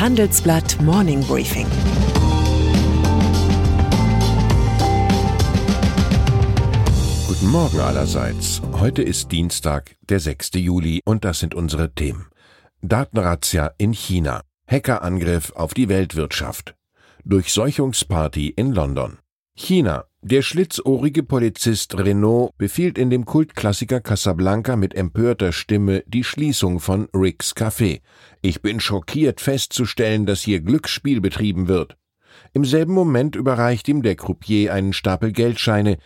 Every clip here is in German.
Handelsblatt Morning Briefing. Guten Morgen allerseits. Heute ist Dienstag, der 6. Juli und das sind unsere Themen. Datenrazzia in China. Hackerangriff auf die Weltwirtschaft. Durchseuchungsparty in London. China. Der schlitzohrige Polizist Renault befiehlt in dem Kultklassiker Casablanca mit empörter Stimme die Schließung von Rick's Café. Ich bin schockiert festzustellen, dass hier Glücksspiel betrieben wird. Im selben Moment überreicht ihm der Croupier einen Stapel Geldscheine.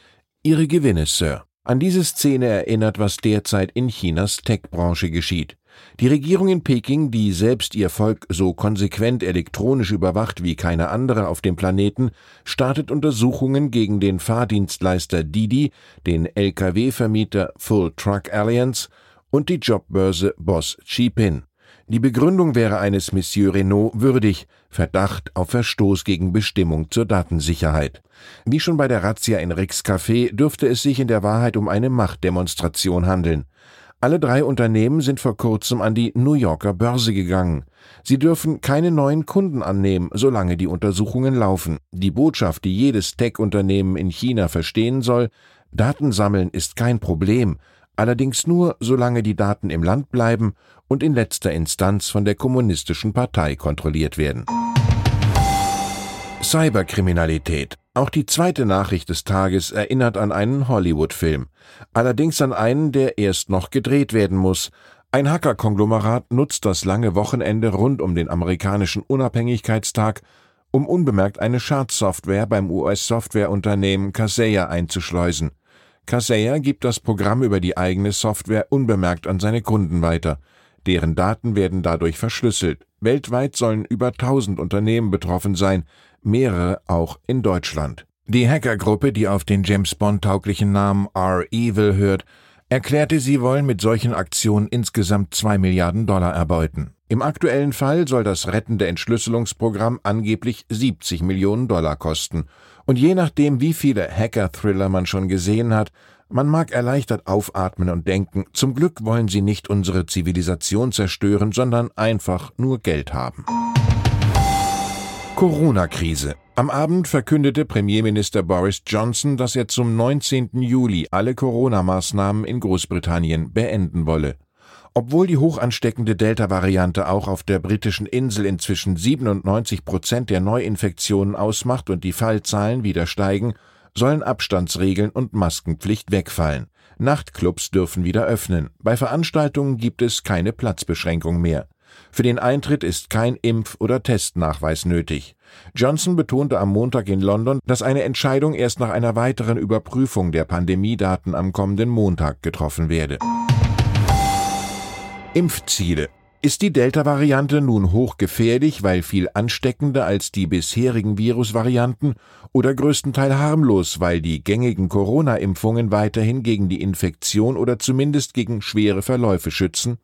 Ihre Gewinne, Sir. An diese Szene erinnert, was derzeit in Chinas Tech-Branche geschieht. Die Regierung in Peking, die selbst ihr Volk so konsequent elektronisch überwacht wie keine andere auf dem Planeten, startet Untersuchungen gegen den Fahrdienstleister Didi, den Lkw-Vermieter Full Truck Alliance und die Jobbörse Boss Chipin. Die Begründung wäre eines Monsieur Renault würdig, Verdacht auf Verstoß gegen Bestimmung zur Datensicherheit. Wie schon bei der Razzia in Ricks Café dürfte es sich in der Wahrheit um eine Machtdemonstration handeln. Alle drei Unternehmen sind vor kurzem an die New Yorker Börse gegangen. Sie dürfen keine neuen Kunden annehmen, solange die Untersuchungen laufen. Die Botschaft, die jedes Tech-Unternehmen in China verstehen soll, Daten sammeln ist kein Problem, allerdings nur, solange die Daten im Land bleiben und in letzter Instanz von der Kommunistischen Partei kontrolliert werden. Cyberkriminalität. Auch die zweite Nachricht des Tages erinnert an einen Hollywood-Film. Allerdings an einen, der erst noch gedreht werden muss. Ein Hacker-Konglomerat nutzt das lange Wochenende rund um den amerikanischen Unabhängigkeitstag, um unbemerkt eine Schadsoftware beim US-Softwareunternehmen Kaseya einzuschleusen. Kaseya gibt das Programm über die eigene Software unbemerkt an seine Kunden weiter. Deren Daten werden dadurch verschlüsselt. Weltweit sollen über 1000 Unternehmen betroffen sein, mehrere auch in Deutschland. Die Hackergruppe, die auf den James Bond tauglichen Namen R-Evil hört, erklärte, sie wollen mit solchen Aktionen insgesamt zwei Milliarden Dollar erbeuten. Im aktuellen Fall soll das rettende Entschlüsselungsprogramm angeblich 70 Millionen Dollar kosten. Und je nachdem, wie viele Hacker-Thriller man schon gesehen hat, man mag erleichtert aufatmen und denken, zum Glück wollen sie nicht unsere Zivilisation zerstören, sondern einfach nur Geld haben. Corona-Krise. Am Abend verkündete Premierminister Boris Johnson, dass er zum 19. Juli alle Corona-Maßnahmen in Großbritannien beenden wolle. Obwohl die hochansteckende Delta-Variante auch auf der britischen Insel inzwischen 97 Prozent der Neuinfektionen ausmacht und die Fallzahlen wieder steigen, sollen Abstandsregeln und Maskenpflicht wegfallen. Nachtclubs dürfen wieder öffnen. Bei Veranstaltungen gibt es keine Platzbeschränkung mehr. Für den Eintritt ist kein Impf- oder Testnachweis nötig. Johnson betonte am Montag in London, dass eine Entscheidung erst nach einer weiteren Überprüfung der Pandemiedaten am kommenden Montag getroffen werde. Impfziele ist die Delta-Variante nun hochgefährlich, weil viel ansteckender als die bisherigen Virusvarianten oder größtenteils harmlos, weil die gängigen Corona-Impfungen weiterhin gegen die Infektion oder zumindest gegen schwere Verläufe schützen?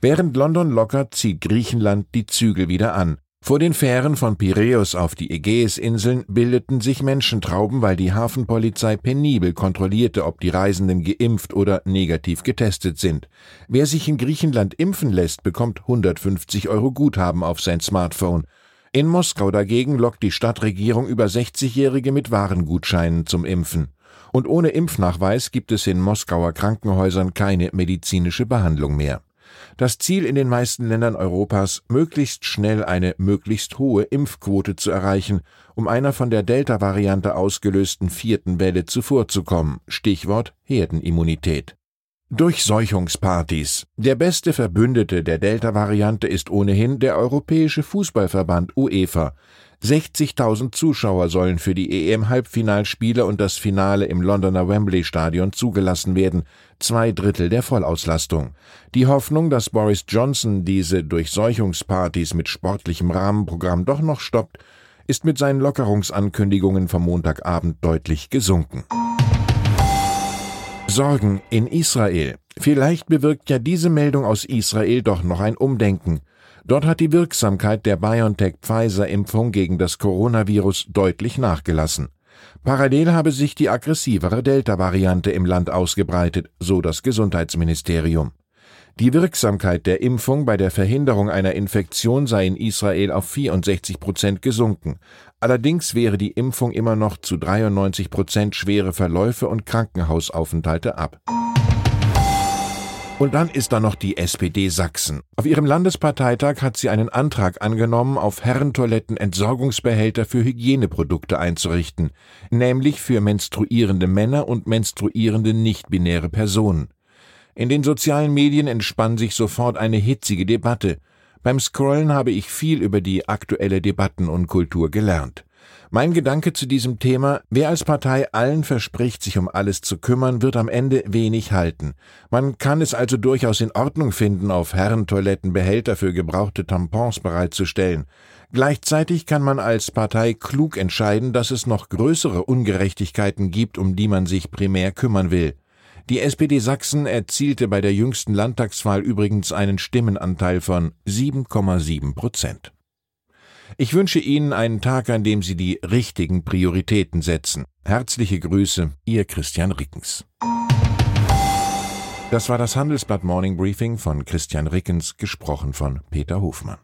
Während London lockert, zieht Griechenland die Zügel wieder an. Vor den Fähren von Piräus auf die Ägäisinseln bildeten sich Menschentrauben, weil die Hafenpolizei penibel kontrollierte, ob die Reisenden geimpft oder negativ getestet sind. Wer sich in Griechenland impfen lässt, bekommt 150 Euro Guthaben auf sein Smartphone. In Moskau dagegen lockt die Stadtregierung über 60-Jährige mit Warengutscheinen zum Impfen. Und ohne Impfnachweis gibt es in Moskauer Krankenhäusern keine medizinische Behandlung mehr. Das Ziel in den meisten Ländern Europas, möglichst schnell eine möglichst hohe Impfquote zu erreichen, um einer von der Delta-Variante ausgelösten vierten Welle zuvorzukommen. Stichwort Herdenimmunität. Durchseuchungspartys. Der beste Verbündete der Delta-Variante ist ohnehin der Europäische Fußballverband UEFA. 60.000 Zuschauer sollen für die EM-Halbfinalspiele und das Finale im Londoner Wembley-Stadion zugelassen werden, zwei Drittel der Vollauslastung. Die Hoffnung, dass Boris Johnson diese Durchseuchungspartys mit sportlichem Rahmenprogramm doch noch stoppt, ist mit seinen Lockerungsankündigungen vom Montagabend deutlich gesunken. Sorgen in Israel. Vielleicht bewirkt ja diese Meldung aus Israel doch noch ein Umdenken. Dort hat die Wirksamkeit der BioNTech-Pfizer-Impfung gegen das Coronavirus deutlich nachgelassen. Parallel habe sich die aggressivere Delta-Variante im Land ausgebreitet, so das Gesundheitsministerium. Die Wirksamkeit der Impfung bei der Verhinderung einer Infektion sei in Israel auf 64 Prozent gesunken. Allerdings wäre die Impfung immer noch zu 93 Prozent schwere Verläufe und Krankenhausaufenthalte ab. Und dann ist da noch die SPD Sachsen. Auf ihrem Landesparteitag hat sie einen Antrag angenommen, auf Herrentoiletten Entsorgungsbehälter für Hygieneprodukte einzurichten, nämlich für menstruierende Männer und menstruierende nichtbinäre Personen. In den sozialen Medien entspann sich sofort eine hitzige Debatte. Beim Scrollen habe ich viel über die aktuelle Debattenunkultur gelernt. Mein Gedanke zu diesem Thema, wer als Partei allen verspricht, sich um alles zu kümmern, wird am Ende wenig halten. Man kann es also durchaus in Ordnung finden, auf Herrentoiletten Behälter für gebrauchte Tampons bereitzustellen. Gleichzeitig kann man als Partei klug entscheiden, dass es noch größere Ungerechtigkeiten gibt, um die man sich primär kümmern will. Die SPD Sachsen erzielte bei der jüngsten Landtagswahl übrigens einen Stimmenanteil von 7,7 Prozent. Ich wünsche Ihnen einen Tag, an dem Sie die richtigen Prioritäten setzen. Herzliche Grüße, Ihr Christian Rickens. Das war das Handelsblatt Morning Briefing von Christian Rickens, gesprochen von Peter Hofmann.